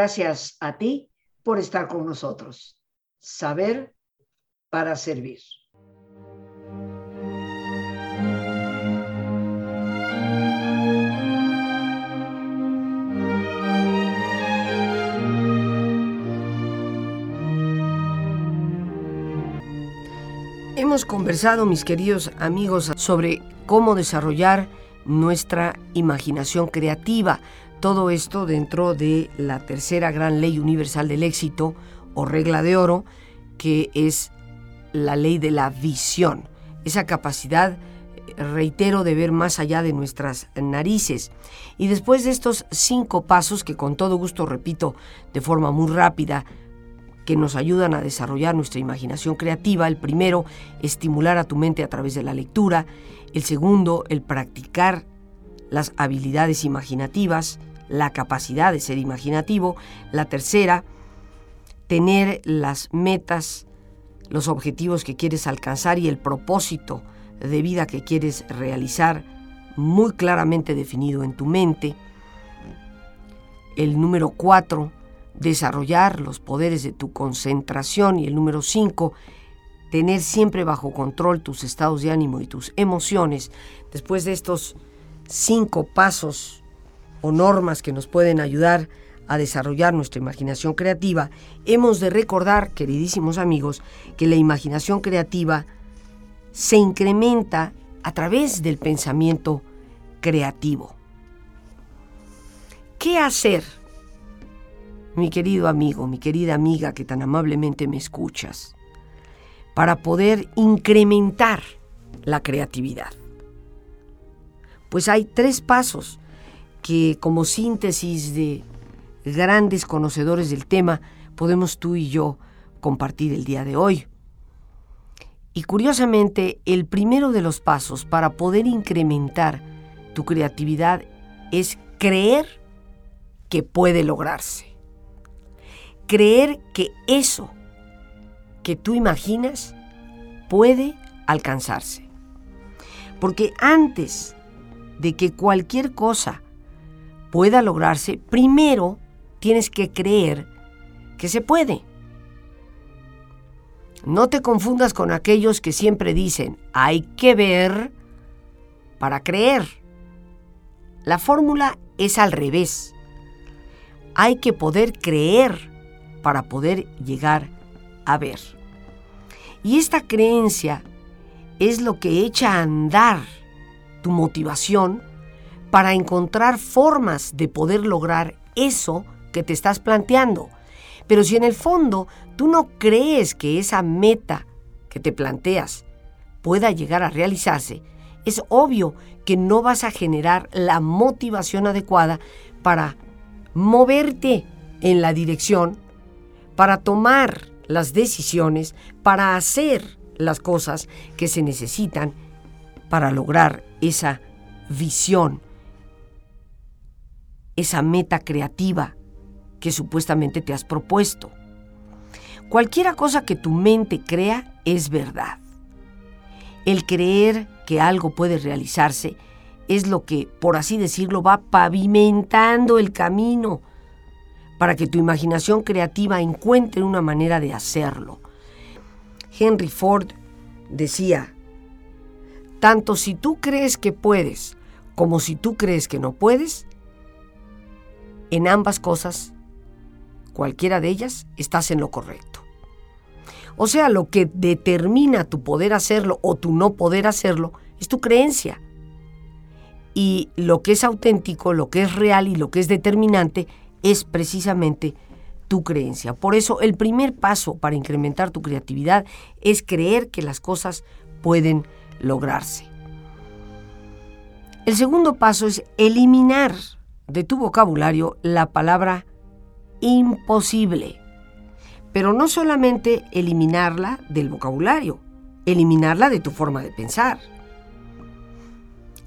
Gracias a ti por estar con nosotros. Saber para servir. Hemos conversado, mis queridos amigos, sobre cómo desarrollar nuestra imaginación creativa. Todo esto dentro de la tercera gran ley universal del éxito o regla de oro, que es la ley de la visión. Esa capacidad, reitero, de ver más allá de nuestras narices. Y después de estos cinco pasos, que con todo gusto repito de forma muy rápida, que nos ayudan a desarrollar nuestra imaginación creativa. El primero, estimular a tu mente a través de la lectura. El segundo, el practicar las habilidades imaginativas, la capacidad de ser imaginativo. La tercera, tener las metas, los objetivos que quieres alcanzar y el propósito de vida que quieres realizar muy claramente definido en tu mente. El número cuatro, desarrollar los poderes de tu concentración y el número 5, tener siempre bajo control tus estados de ánimo y tus emociones. Después de estos cinco pasos o normas que nos pueden ayudar a desarrollar nuestra imaginación creativa, hemos de recordar, queridísimos amigos, que la imaginación creativa se incrementa a través del pensamiento creativo. ¿Qué hacer mi querido amigo, mi querida amiga que tan amablemente me escuchas, para poder incrementar la creatividad? Pues hay tres pasos que como síntesis de grandes conocedores del tema podemos tú y yo compartir el día de hoy. Y curiosamente, el primero de los pasos para poder incrementar tu creatividad es creer que puede lograrse creer que eso que tú imaginas puede alcanzarse. Porque antes de que cualquier cosa pueda lograrse, primero tienes que creer que se puede. No te confundas con aquellos que siempre dicen, hay que ver para creer. La fórmula es al revés. Hay que poder creer para poder llegar a ver. Y esta creencia es lo que echa a andar tu motivación para encontrar formas de poder lograr eso que te estás planteando. Pero si en el fondo tú no crees que esa meta que te planteas pueda llegar a realizarse, es obvio que no vas a generar la motivación adecuada para moverte en la dirección para tomar las decisiones, para hacer las cosas que se necesitan para lograr esa visión, esa meta creativa que supuestamente te has propuesto. Cualquiera cosa que tu mente crea es verdad. El creer que algo puede realizarse es lo que, por así decirlo, va pavimentando el camino para que tu imaginación creativa encuentre una manera de hacerlo. Henry Ford decía, tanto si tú crees que puedes como si tú crees que no puedes, en ambas cosas, cualquiera de ellas, estás en lo correcto. O sea, lo que determina tu poder hacerlo o tu no poder hacerlo es tu creencia. Y lo que es auténtico, lo que es real y lo que es determinante es precisamente tu creencia. Por eso el primer paso para incrementar tu creatividad es creer que las cosas pueden lograrse. El segundo paso es eliminar de tu vocabulario la palabra imposible. Pero no solamente eliminarla del vocabulario, eliminarla de tu forma de pensar.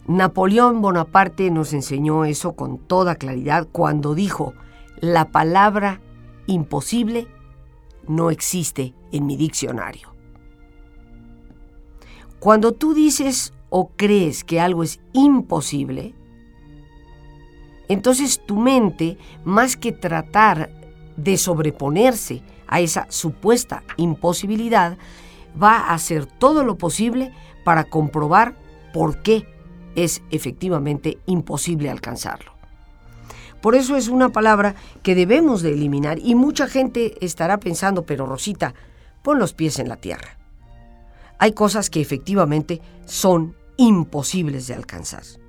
Napoleón Bonaparte nos enseñó eso con toda claridad cuando dijo, la palabra imposible no existe en mi diccionario. Cuando tú dices o crees que algo es imposible, Entonces tu mente, más que tratar de sobreponerse a esa supuesta imposibilidad, va a hacer todo lo posible para comprobar por qué es efectivamente imposible alcanzarlo. Por eso es una palabra que debemos de eliminar y mucha gente estará pensando, pero Rosita, pon los pies en la tierra. Hay cosas que efectivamente son imposibles de alcanzar.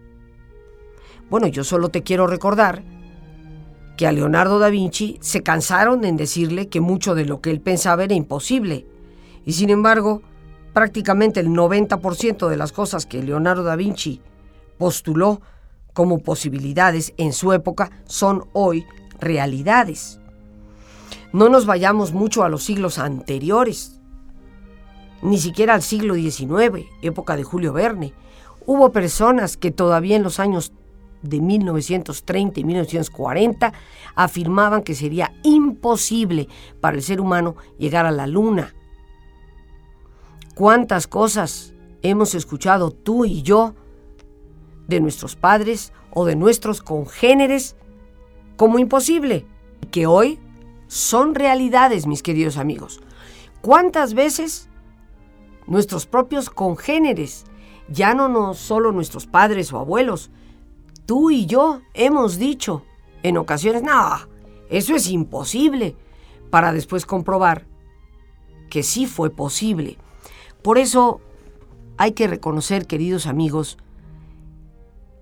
Bueno, yo solo te quiero recordar que a Leonardo da Vinci se cansaron en decirle que mucho de lo que él pensaba era imposible. Y sin embargo, prácticamente el 90% de las cosas que Leonardo da Vinci postuló como posibilidades en su época son hoy realidades. No nos vayamos mucho a los siglos anteriores, ni siquiera al siglo XIX, época de Julio Verne. Hubo personas que todavía en los años de 1930 y 1940 afirmaban que sería imposible para el ser humano llegar a la luna. ¿Cuántas cosas hemos escuchado tú y yo de nuestros padres o de nuestros congéneres como imposible? Que hoy son realidades, mis queridos amigos. ¿Cuántas veces nuestros propios congéneres, ya no, no solo nuestros padres o abuelos, tú y yo hemos dicho en ocasiones, no, eso es imposible, para después comprobar que sí fue posible. Por eso hay que reconocer, queridos amigos,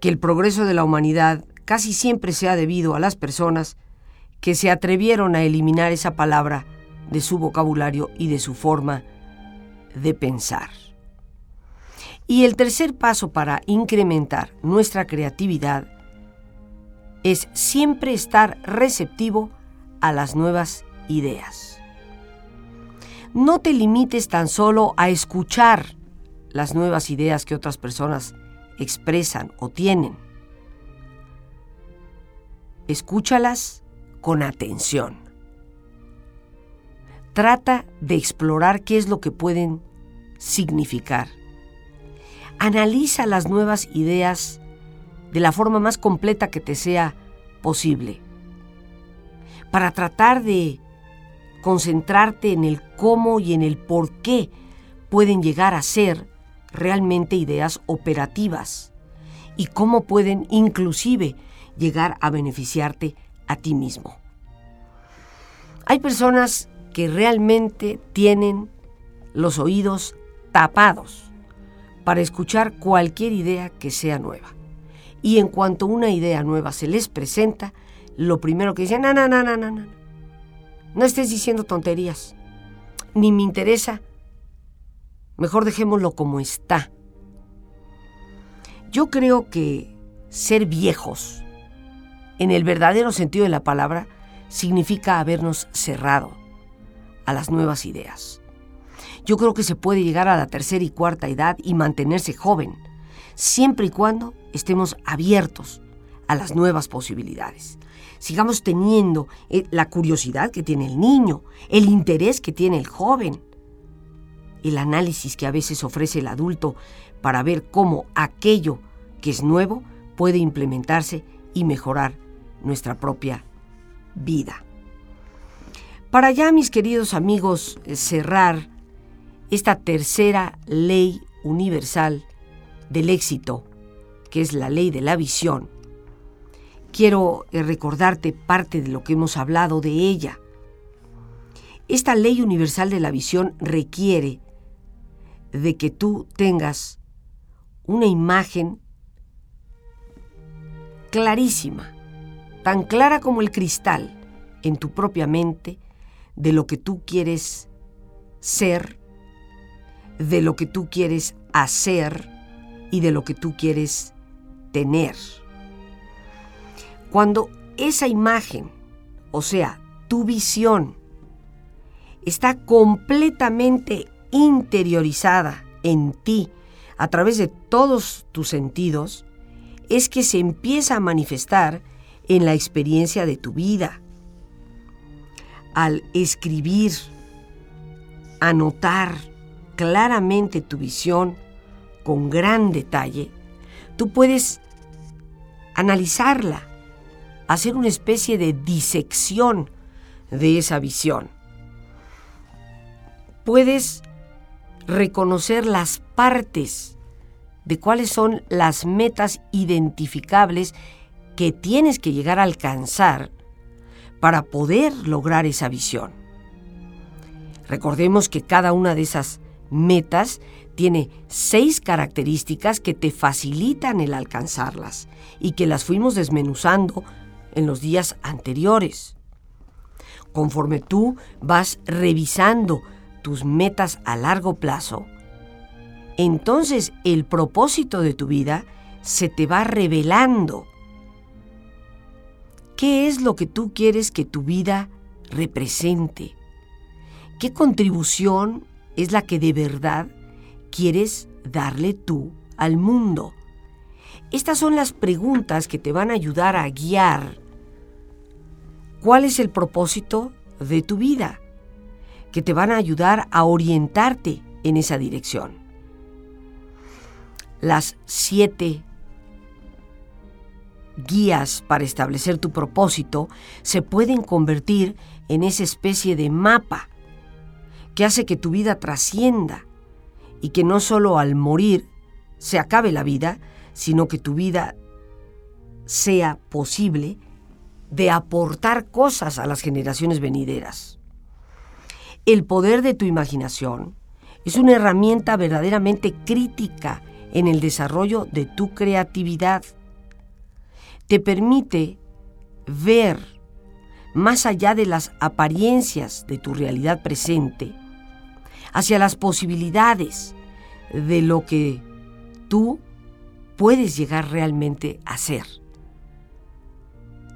que el progreso de la humanidad casi siempre se ha debido a las personas que se atrevieron a eliminar esa palabra de su vocabulario y de su forma de pensar. Y el tercer paso para incrementar nuestra creatividad es siempre estar receptivo a las nuevas ideas. No te limites tan solo a escuchar las nuevas ideas que otras personas expresan o tienen. Escúchalas con atención. Trata de explorar qué es lo que pueden significar. Analiza las nuevas ideas de la forma más completa que te sea posible. Para tratar de concentrarte en el cómo y en el por qué pueden llegar a ser realmente ideas operativas y cómo pueden inclusive llegar a beneficiarte a ti mismo. Hay personas que realmente tienen los oídos tapados para escuchar cualquier idea que sea nueva. Y en cuanto una idea nueva se les presenta, lo primero que dicen, no, no, no, no, no, no, no estés diciendo tonterías, ni me interesa Mejor dejémoslo como está. Yo creo que ser viejos, en el verdadero sentido de la palabra, significa habernos cerrado a las nuevas ideas. Yo creo que se puede llegar a la tercera y cuarta edad y mantenerse joven, siempre y cuando estemos abiertos a las nuevas posibilidades. Sigamos teniendo eh, la curiosidad que tiene el niño, el interés que tiene el joven el análisis que a veces ofrece el adulto para ver cómo aquello que es nuevo puede implementarse y mejorar nuestra propia vida. Para ya, mis queridos amigos, eh, cerrar esta tercera ley universal del éxito, que es la ley de la visión, quiero eh, recordarte parte de lo que hemos hablado de ella. Esta ley universal de la visión requiere de que tú tengas una imagen clarísima, tan clara como el cristal en tu propia mente de lo que tú quieres ser, de lo que tú quieres hacer y de lo que tú quieres tener. Cuando esa imagen, o sea, tu visión, está completamente interiorizada en ti a través de todos tus sentidos, es que se empieza a manifestar en la experiencia de tu vida. Al escribir, anotar claramente tu visión con gran detalle, tú puedes analizarla hacer una especie de disección de esa visión. Puedes reconocer las partes de cuáles son las metas identificables que tienes que llegar a alcanzar para poder lograr esa visión. Recordemos que cada una de esas metas tiene seis características que te facilitan el alcanzarlas y que las fuimos desmenuzando en los días anteriores. Conforme tú vas revisando tus metas a largo plazo, entonces el propósito de tu vida se te va revelando. ¿Qué es lo que tú quieres que tu vida represente? ¿Qué contribución es la que de verdad quieres darle tú al mundo? Estas son las preguntas que te van a ayudar a guiar cuál es el propósito de tu vida, que te van a ayudar a orientarte en esa dirección. Las siete guías para establecer tu propósito se pueden convertir en esa especie de mapa que hace que tu vida trascienda y que no solo al morir se acabe la vida, sino que tu vida sea posible de aportar cosas a las generaciones venideras. El poder de tu imaginación es una herramienta verdaderamente crítica en el desarrollo de tu creatividad. Te permite ver más allá de las apariencias de tu realidad presente, hacia las posibilidades de lo que tú puedes llegar realmente a ser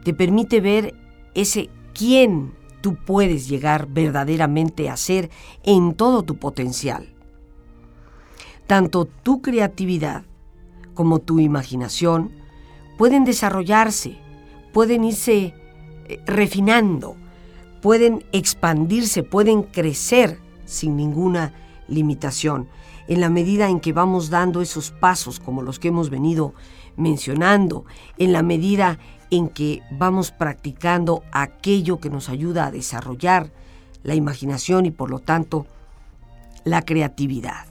te permite ver ese quién tú puedes llegar verdaderamente a ser en todo tu potencial. Tanto tu creatividad como tu imaginación pueden desarrollarse, pueden irse refinando, pueden expandirse, pueden crecer sin ninguna limitación, en la medida en que vamos dando esos pasos como los que hemos venido mencionando, en la medida en que vamos practicando aquello que nos ayuda a desarrollar la imaginación y por lo tanto la creatividad.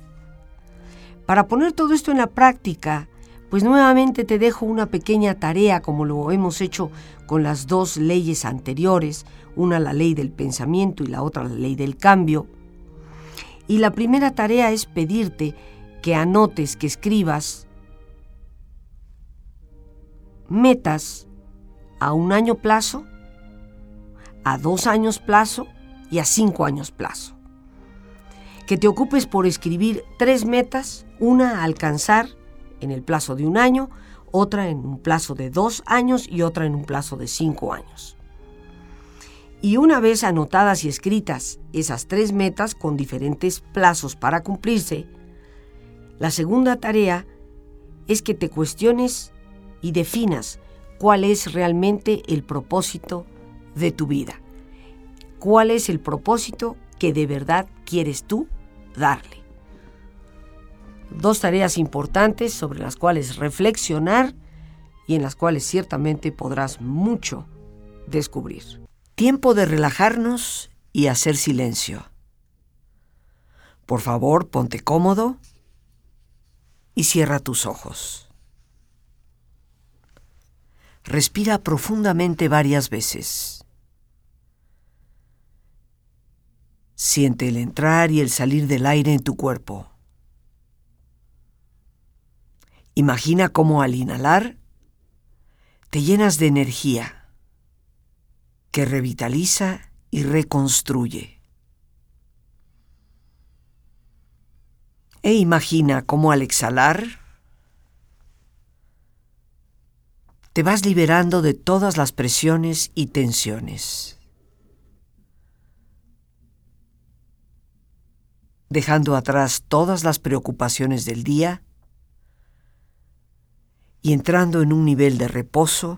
Para poner todo esto en la práctica, pues nuevamente te dejo una pequeña tarea como lo hemos hecho con las dos leyes anteriores, una la ley del pensamiento y la otra la ley del cambio. Y la primera tarea es pedirte que anotes, que escribas metas a un año plazo, a dos años plazo y a cinco años plazo. Que te ocupes por escribir tres metas, una a alcanzar en el plazo de un año, otra en un plazo de dos años y otra en un plazo de cinco años. Y una vez anotadas y escritas esas tres metas con diferentes plazos para cumplirse, la segunda tarea es que te cuestiones y definas cuál es realmente el propósito de tu vida. ¿Cuál es el propósito que de verdad quieres tú darle? Dos tareas importantes sobre las cuales reflexionar y en las cuales ciertamente podrás mucho descubrir. Tiempo de relajarnos y hacer silencio. Por favor, ponte cómodo y cierra tus ojos. Respira profundamente varias veces. Siente el entrar y el salir del aire en tu cuerpo. Imagina cómo al inhalar te llenas de energía que revitaliza y reconstruye. E imagina cómo al exhalar te vas liberando de todas las presiones y tensiones, dejando atrás todas las preocupaciones del día y entrando en un nivel de reposo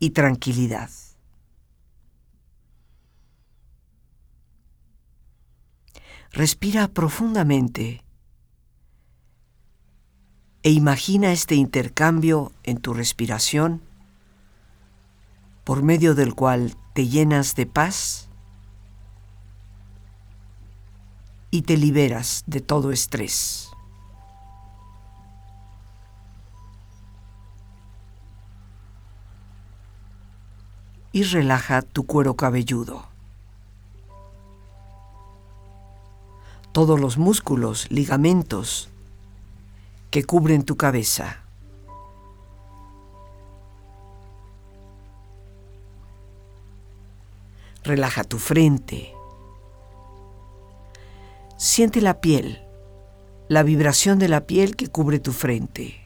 y tranquilidad. Respira profundamente e imagina este intercambio en tu respiración por medio del cual te llenas de paz y te liberas de todo estrés. Y relaja tu cuero cabelludo. Todos los músculos, ligamentos que cubren tu cabeza. Relaja tu frente. Siente la piel, la vibración de la piel que cubre tu frente.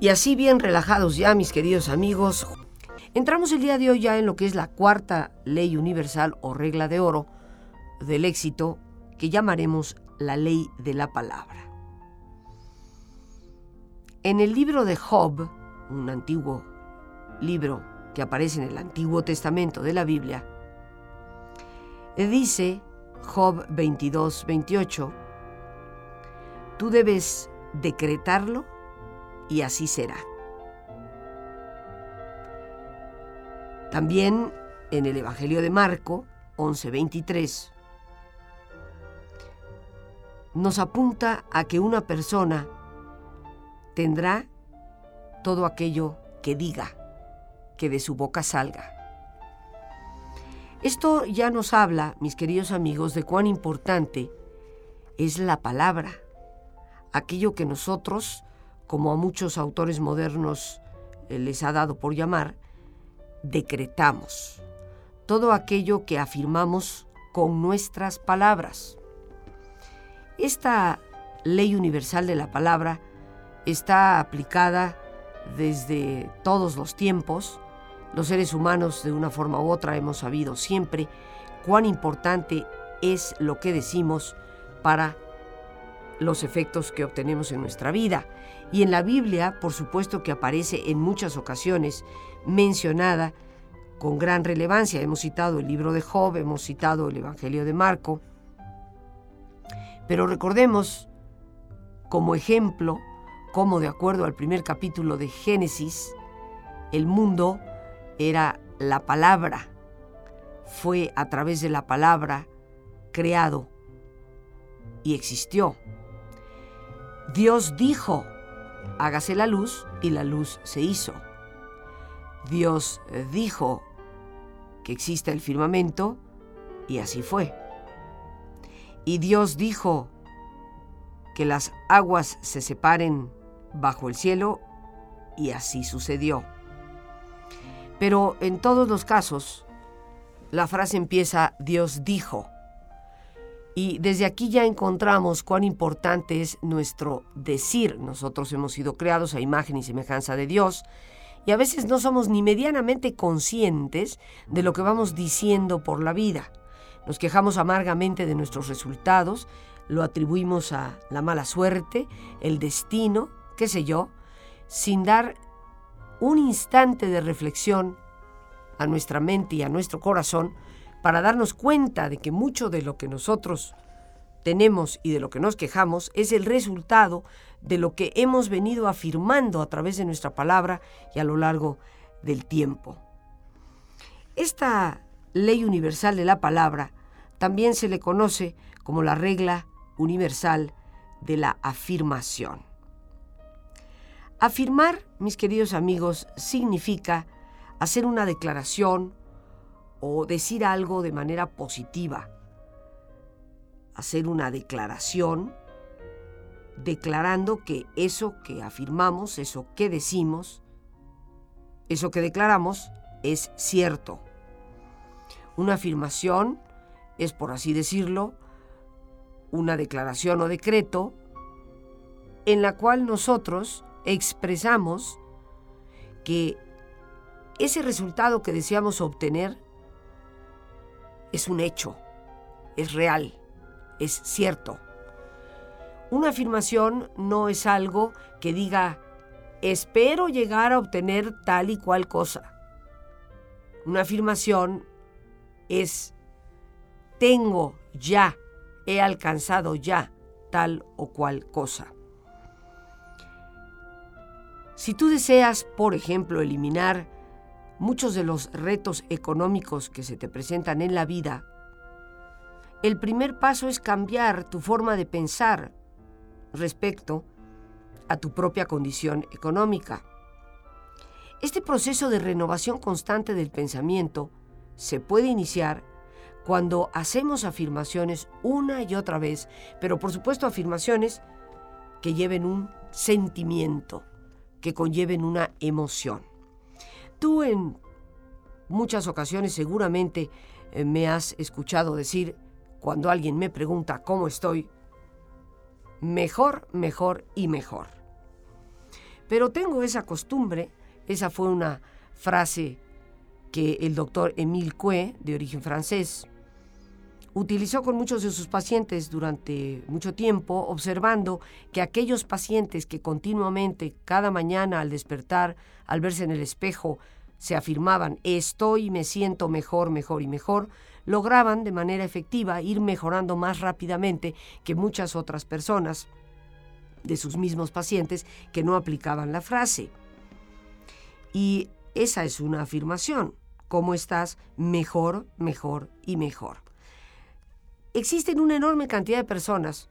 Y así bien relajados ya, mis queridos amigos, entramos el día de hoy ya en lo que es la cuarta ley universal o regla de oro del éxito que llamaremos la ley de la palabra. En el libro de Job, un antiguo libro que aparece en el Antiguo Testamento de la Biblia, dice Job 22, 28, tú debes decretarlo y así será. También en el Evangelio de Marco 11:23 nos apunta a que una persona tendrá todo aquello que diga, que de su boca salga. Esto ya nos habla, mis queridos amigos, de cuán importante es la palabra, aquello que nosotros como a muchos autores modernos eh, les ha dado por llamar, decretamos. Todo aquello que afirmamos con nuestras palabras. Esta ley universal de la palabra está aplicada desde todos los tiempos. Los seres humanos de una forma u otra hemos sabido siempre cuán importante es lo que decimos para los efectos que obtenemos en nuestra vida. Y en la Biblia, por supuesto que aparece en muchas ocasiones mencionada con gran relevancia. Hemos citado el libro de Job, hemos citado el Evangelio de Marco. Pero recordemos como ejemplo cómo de acuerdo al primer capítulo de Génesis, el mundo era la palabra, fue a través de la palabra creado y existió. Dios dijo, hágase la luz y la luz se hizo. Dios dijo que exista el firmamento y así fue. Y Dios dijo que las aguas se separen bajo el cielo y así sucedió. Pero en todos los casos, la frase empieza Dios dijo. Y desde aquí ya encontramos cuán importante es nuestro decir. Nosotros hemos sido creados a imagen y semejanza de Dios y a veces no somos ni medianamente conscientes de lo que vamos diciendo por la vida. Nos quejamos amargamente de nuestros resultados, lo atribuimos a la mala suerte, el destino, qué sé yo, sin dar un instante de reflexión a nuestra mente y a nuestro corazón para darnos cuenta de que mucho de lo que nosotros tenemos y de lo que nos quejamos es el resultado de lo que hemos venido afirmando a través de nuestra palabra y a lo largo del tiempo. Esta ley universal de la palabra también se le conoce como la regla universal de la afirmación. Afirmar, mis queridos amigos, significa hacer una declaración o decir algo de manera positiva, hacer una declaración declarando que eso que afirmamos, eso que decimos, eso que declaramos es cierto. Una afirmación es, por así decirlo, una declaración o decreto en la cual nosotros expresamos que ese resultado que deseamos obtener es un hecho, es real, es cierto. Una afirmación no es algo que diga, espero llegar a obtener tal y cual cosa. Una afirmación es, tengo ya, he alcanzado ya tal o cual cosa. Si tú deseas, por ejemplo, eliminar muchos de los retos económicos que se te presentan en la vida, el primer paso es cambiar tu forma de pensar respecto a tu propia condición económica. Este proceso de renovación constante del pensamiento se puede iniciar cuando hacemos afirmaciones una y otra vez, pero por supuesto afirmaciones que lleven un sentimiento, que conlleven una emoción. Tú en muchas ocasiones seguramente eh, me has escuchado decir, cuando alguien me pregunta cómo estoy, mejor, mejor y mejor. Pero tengo esa costumbre, esa fue una frase que el doctor Émile Coué, de origen francés, utilizó con muchos de sus pacientes durante mucho tiempo, observando que aquellos pacientes que continuamente, cada mañana al despertar, al verse en el espejo, se afirmaban estoy me siento mejor, mejor y mejor, lograban de manera efectiva ir mejorando más rápidamente que muchas otras personas de sus mismos pacientes que no aplicaban la frase. Y esa es una afirmación. ¿Cómo estás? Mejor, mejor y mejor. Existen una enorme cantidad de personas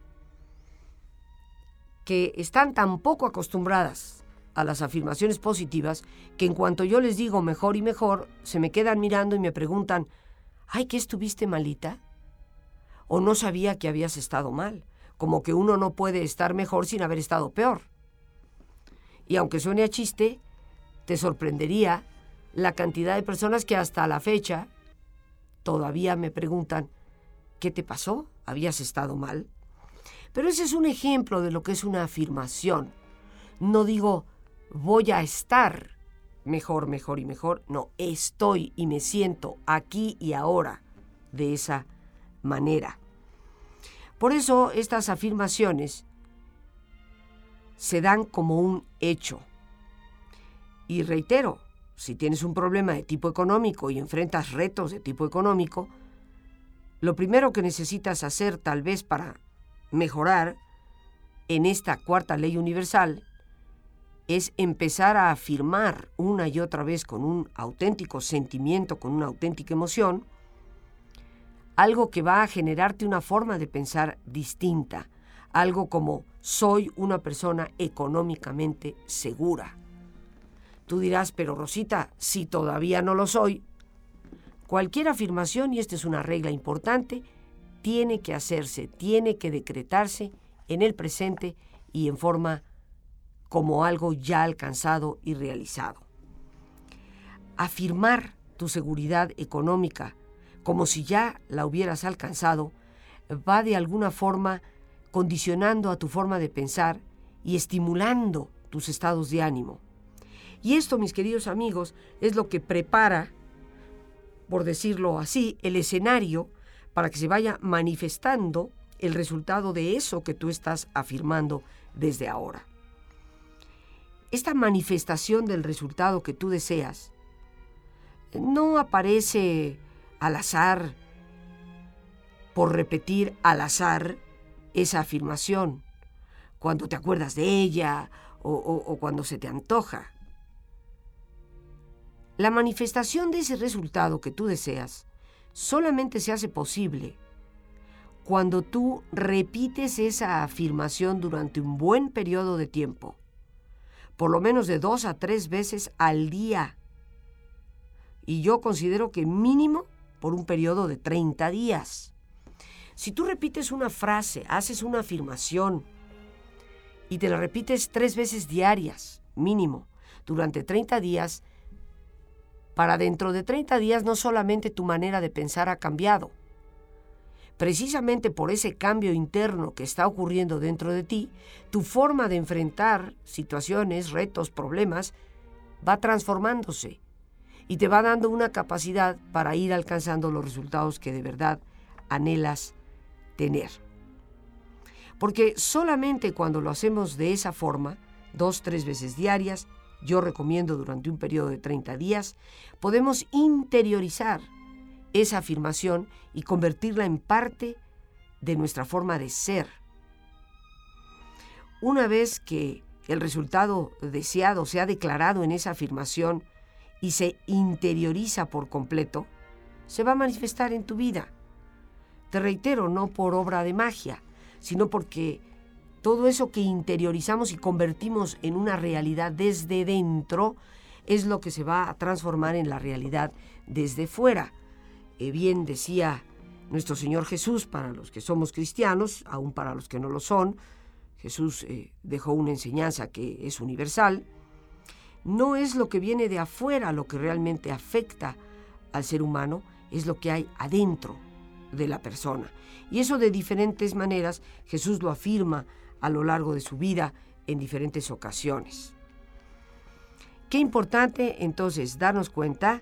que están tan poco acostumbradas a las afirmaciones positivas que en cuanto yo les digo mejor y mejor, se me quedan mirando y me preguntan, ay, ¿qué estuviste malita? O no sabía que habías estado mal, como que uno no puede estar mejor sin haber estado peor. Y aunque suene a chiste, te sorprendería la cantidad de personas que hasta la fecha todavía me preguntan, ¿qué te pasó? ¿Habías estado mal? Pero ese es un ejemplo de lo que es una afirmación. No digo, voy a estar mejor, mejor y mejor. No, estoy y me siento aquí y ahora de esa manera. Por eso estas afirmaciones se dan como un hecho. Y reitero, si tienes un problema de tipo económico y enfrentas retos de tipo económico, lo primero que necesitas hacer tal vez para mejorar en esta cuarta ley universal es empezar a afirmar una y otra vez con un auténtico sentimiento, con una auténtica emoción, algo que va a generarte una forma de pensar distinta, algo como soy una persona económicamente segura. Tú dirás, pero Rosita, si todavía no lo soy, cualquier afirmación, y esta es una regla importante, tiene que hacerse, tiene que decretarse en el presente y en forma como algo ya alcanzado y realizado. Afirmar tu seguridad económica como si ya la hubieras alcanzado va de alguna forma condicionando a tu forma de pensar y estimulando tus estados de ánimo. Y esto, mis queridos amigos, es lo que prepara, por decirlo así, el escenario para que se vaya manifestando el resultado de eso que tú estás afirmando desde ahora esta manifestación del resultado que tú deseas no aparece al azar por repetir al azar esa afirmación cuando te acuerdas de ella o, cuando se te antoja. La manifestación de ese resultado que tú deseas solamente se hace posible cuando tú repites esa afirmación durante un buen periodo de tiempo por lo menos de dos a tres veces al día. Y yo considero que mínimo por un periodo de 30 días. Si tú repites una frase, haces una afirmación y te la repites tres veces diarias, mínimo, durante 30 días, para dentro de 30 días no solamente tu manera de pensar ha cambiado, precisamente por ese cambio interno que está ocurriendo dentro de ti, tu forma de enfrentar situaciones, retos, problemas, va transformándose y te va dando una capacidad para ir alcanzando los resultados que de verdad anhelas tener. Porque solamente cuando lo hacemos de esa forma, dos, tres veces diarias, yo recomiendo durante un periodo de 30 días, podemos interiorizar esa afirmación y convertirla en parte de nuestra forma de ser. Una vez que el resultado deseado se ha declarado en esa afirmación y se interioriza por completo, se va a manifestar en tu vida. Te reitero, no por obra de magia, sino porque todo eso que interiorizamos y convertimos en una realidad desde dentro es lo que se va a transformar en la realidad desde fuera. Eh, bien decía nuestro Señor Jesús para los que somos cristianos, aún para los que no lo son, Jesús eh, dejó una enseñanza que es universal, no es lo que viene de afuera lo que realmente afecta al ser humano, es lo que hay adentro de la persona. Y eso de diferentes maneras Jesús lo afirma a lo largo de su vida en diferentes ocasiones. Qué importante entonces darnos cuenta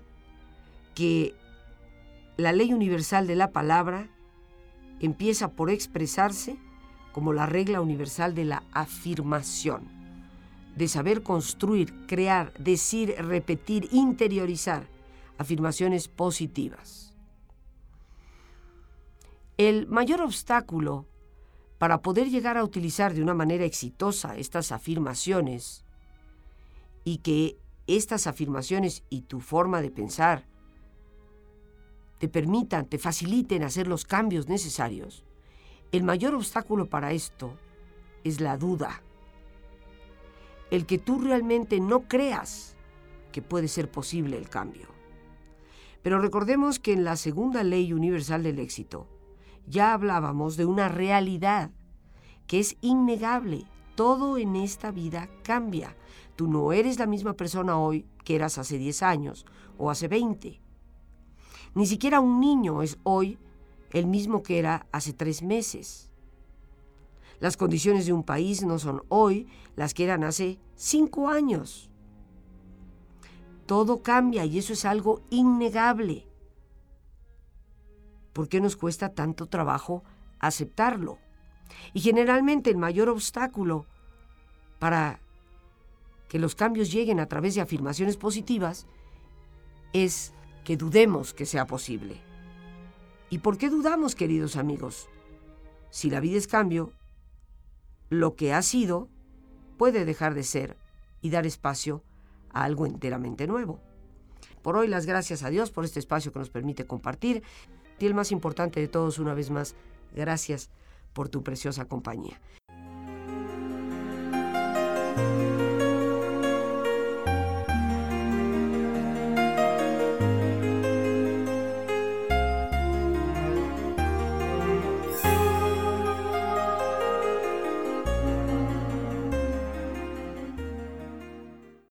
que la ley universal de la palabra empieza por expresarse como la regla universal de la afirmación, de saber construir, crear, decir, repetir, interiorizar afirmaciones positivas. El mayor obstáculo para poder llegar a utilizar de una manera exitosa estas afirmaciones y que estas afirmaciones y tu forma de pensar te permitan, te faciliten hacer los cambios necesarios, el mayor obstáculo para esto es la duda. El que tú realmente no creas que puede ser posible el cambio. Pero recordemos que en la segunda ley universal del éxito, ya hablábamos de una realidad que es innegable. Todo en esta vida cambia. Tú no eres la misma persona hoy que eras hace 10 años o hace 20. Ni siquiera un niño es hoy el mismo que era hace tres meses. Las condiciones de un país no son hoy las que eran hace cinco años. Todo cambia y eso es algo innegable. ¿Por qué nos cuesta tanto trabajo aceptarlo? Y generalmente el mayor obstáculo para que los cambios lleguen a través de afirmaciones positivas es que dudemos que sea posible. ¿Y por qué dudamos, queridos amigos? Si la vida es cambio, lo que ha sido puede dejar de ser y dar espacio a algo enteramente nuevo. Por hoy las gracias a Dios por este espacio que nos permite compartir ti el más importante de todos una vez más, gracias por tu preciosa compañía.